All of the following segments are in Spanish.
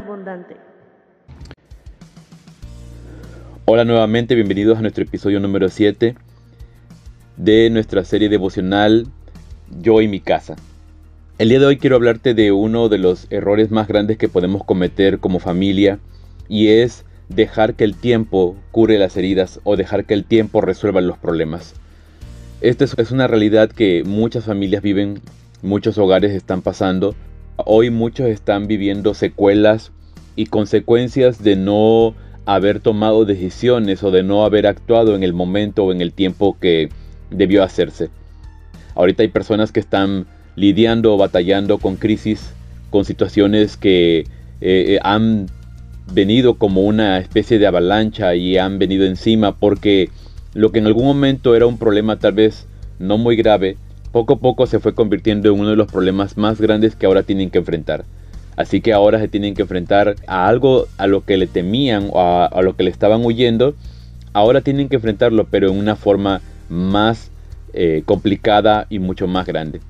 abundante. Hola nuevamente, bienvenidos a nuestro episodio número 7 de nuestra serie devocional Yo y mi casa. El día de hoy quiero hablarte de uno de los errores más grandes que podemos cometer como familia y es dejar que el tiempo cure las heridas o dejar que el tiempo resuelva los problemas. Esta es una realidad que muchas familias viven, muchos hogares están pasando. Hoy muchos están viviendo secuelas y consecuencias de no haber tomado decisiones o de no haber actuado en el momento o en el tiempo que debió hacerse. Ahorita hay personas que están lidiando o batallando con crisis, con situaciones que eh, eh, han venido como una especie de avalancha y han venido encima porque lo que en algún momento era un problema tal vez no muy grave, poco a poco se fue convirtiendo en uno de los problemas más grandes que ahora tienen que enfrentar. Así que ahora se tienen que enfrentar a algo a lo que le temían o a, lo que le estaban huyendo. Ahora tienen que enfrentarlo, pero en una forma más eh, complicada y mucho más grande.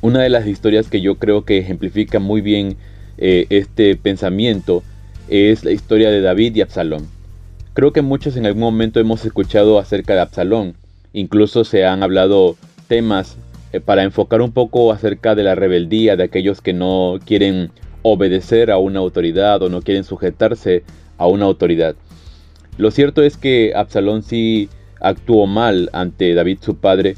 Una de las historias que yo creo que ejemplifica muy bien eh, este pensamiento es la historia de David y Absalón. Creo que muchos en algún momento hemos escuchado acerca de Absalón. Incluso se han hablado temas eh, para enfocar un poco acerca de la rebeldía de aquellos que no quieren obedecer a una autoridad o no quieren sujetarse a una autoridad. Lo cierto es que Absalón sí actuó mal ante David su padre,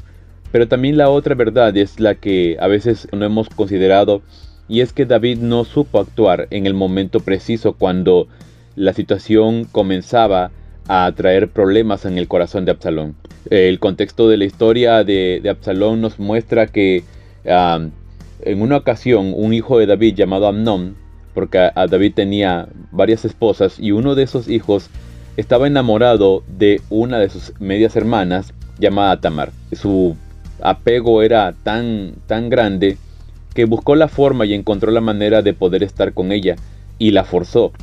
pero también la otra verdad es la que a veces no hemos considerado y es que David no supo actuar en el momento preciso cuando la situación comenzaba a traer problemas en el corazón de Absalón. El contexto de la historia de, Absalón nos muestra que en una ocasión un hijo de David llamado Amnón, porque a David tenía varias esposas y uno de esos hijos estaba enamorado de una de sus medias hermanas llamada Tamar. Su apego era tan, tan grande que buscó la forma y encontró la manera de poder estar con ella y la forzó.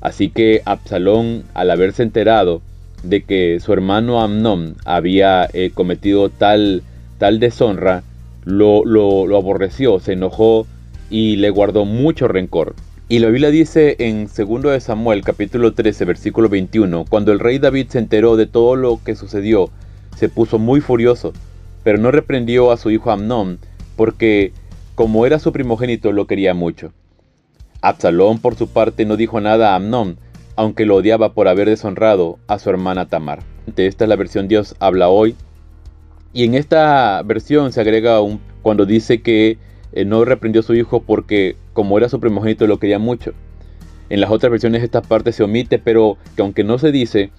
Así que Absalón, al haberse enterado de que su hermano Amnón había eh, cometido tal, tal deshonra, lo, lo, aborreció, se enojó y le guardó mucho rencor. Y la Biblia dice en 2 de Samuel capítulo 13 versículo 21, cuando el rey David se enteró de todo lo que sucedió, se puso muy furioso, pero no reprendió a su hijo Amnón, porque como era su primogénito lo quería mucho. Absalón, por su parte, no dijo nada a Amnón, aunque lo odiaba por haber deshonrado a su hermana Tamar. Esta es la versión Dios habla hoy. Y en esta versión se agrega un cuando dice que eh, no reprendió a su hijo porque como era su primogénito lo quería mucho. En las otras versiones esta parte se omite, pero que aunque no se dice,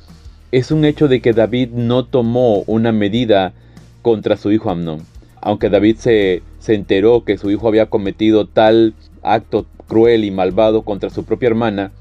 es un hecho de que David no tomó una medida contra su hijo Amnón. Aunque David se, se enteró que su hijo había cometido tal acto cruel y malvado contra su propia hermana,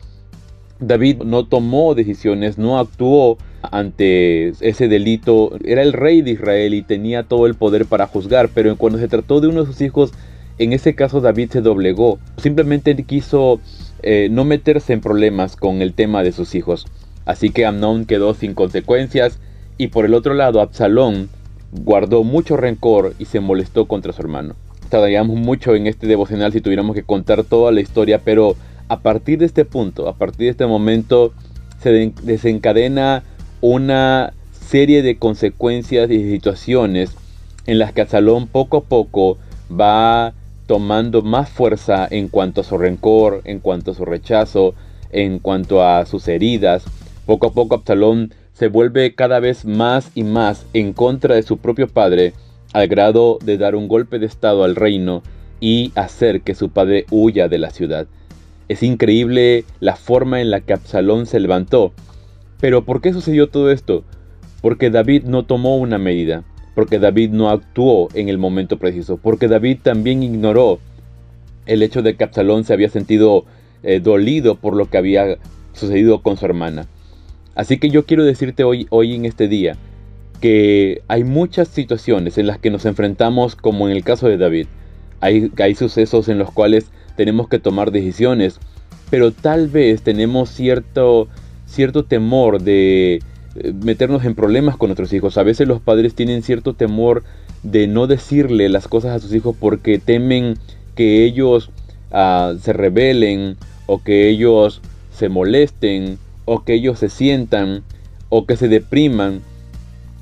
David no tomó decisiones, no actuó ante ese delito. Era el rey de Israel y tenía todo el poder para juzgar, pero cuando se trató de uno de sus hijos, en ese caso David se doblegó. Simplemente quiso eh, no meterse en problemas con el tema de sus hijos. Así que Amnón quedó sin consecuencias y por el otro lado Absalón guardó mucho rencor y se molestó contra su hermano tardaríamos mucho en este devocional si tuviéramos que contar toda la historia, pero a partir de este punto, a partir de este momento, se desencadena una serie de consecuencias y situaciones en las que Absalón poco a poco va tomando más fuerza en cuanto a su rencor, en cuanto a su rechazo, en cuanto a sus heridas. Poco a poco Absalón se vuelve cada vez más y más en contra de su propio padre al grado de dar un golpe de estado al reino y hacer que su padre huya de la ciudad. Es increíble la forma en la que Absalón se levantó. Pero ¿por qué sucedió todo esto? Porque David no tomó una medida, porque David no actuó en el momento preciso, porque David también ignoró el hecho de que Absalón se había sentido eh, dolido por lo que había sucedido con su hermana. Así que yo quiero decirte hoy, hoy en este día, que hay muchas situaciones en las que nos enfrentamos como en el caso de David. Hay, sucesos en los cuales tenemos que tomar decisiones, pero tal vez tenemos cierto, cierto temor de eh, meternos en problemas con nuestros hijos. A veces los padres tienen cierto temor de no decirle las cosas a sus hijos porque temen que ellos ah, se rebelen o que ellos se molesten o que ellos se sientan o que se depriman.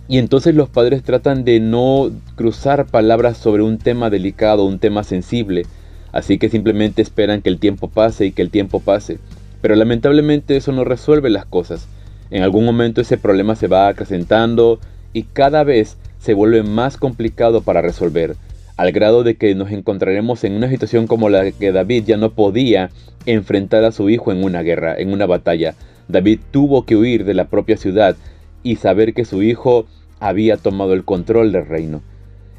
Y entonces los padres tratan de no cruzar palabras sobre un tema delicado, un tema sensible. Así que simplemente esperan que el tiempo pase y que el tiempo pase. Pero lamentablemente eso no resuelve las cosas. En algún momento ese problema se va acrecentando y cada vez se vuelve más complicado para resolver, al grado de que nos encontraremos en una situación como la que David ya no podía enfrentar a su hijo en una guerra, en una batalla. David tuvo que huir de la propia ciudad y saber que su hijo había tomado el control del reino.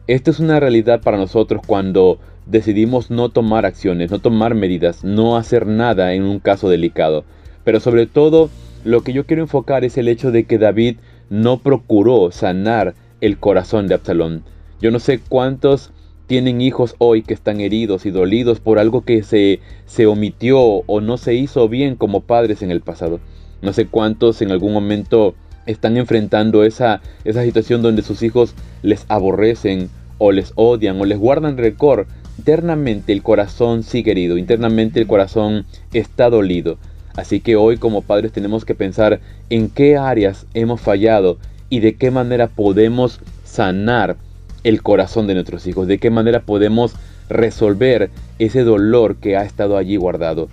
Esto es una realidad para nosotros cuando decidimos no tomar acciones, no tomar medidas, no hacer nada en un caso delicado. Pero sobre todo, lo que yo quiero enfocar es el hecho de que David no procuró sanar el corazón de Absalón. Yo no sé cuántos tienen hijos hoy que están heridos y dolidos por algo que se, se omitió o no se hizo bien como padres en el pasado. No sé cuántos en algún momento están enfrentando esa, esa situación donde sus hijos les aborrecen o les odian o les guardan récord. Internamente el corazón sigue herido, internamente el corazón está dolido. Así que hoy como padres tenemos que pensar en qué áreas hemos fallado y de qué manera podemos sanar el corazón de nuestros hijos, de qué manera podemos resolver ese dolor que ha estado allí guardado.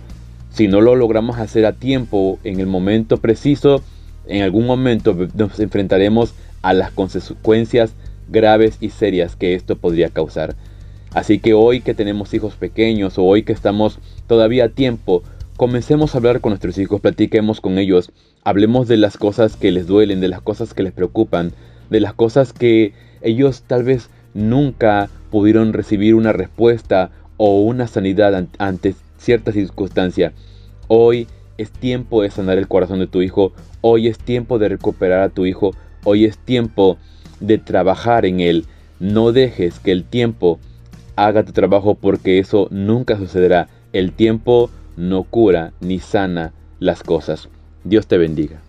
Si no lo logramos hacer a tiempo, en el momento preciso, en algún momento nos enfrentaremos a las consecuencias graves y serias que esto podría causar. Así que hoy que tenemos hijos pequeños o hoy que estamos todavía a tiempo, comencemos a hablar con nuestros hijos, platiquemos con ellos, hablemos de las cosas que les duelen, de las cosas que les preocupan, de las cosas que ellos tal vez nunca pudieron recibir una respuesta o una sanidad ante cierta circunstancia. Hoy es tiempo de sanar el corazón de tu hijo, hoy es tiempo de recuperar a tu hijo, hoy es tiempo de trabajar en él. No dejes que el tiempo haga tu trabajo porque eso nunca sucederá. El tiempo no cura ni sana las cosas. Dios te bendiga.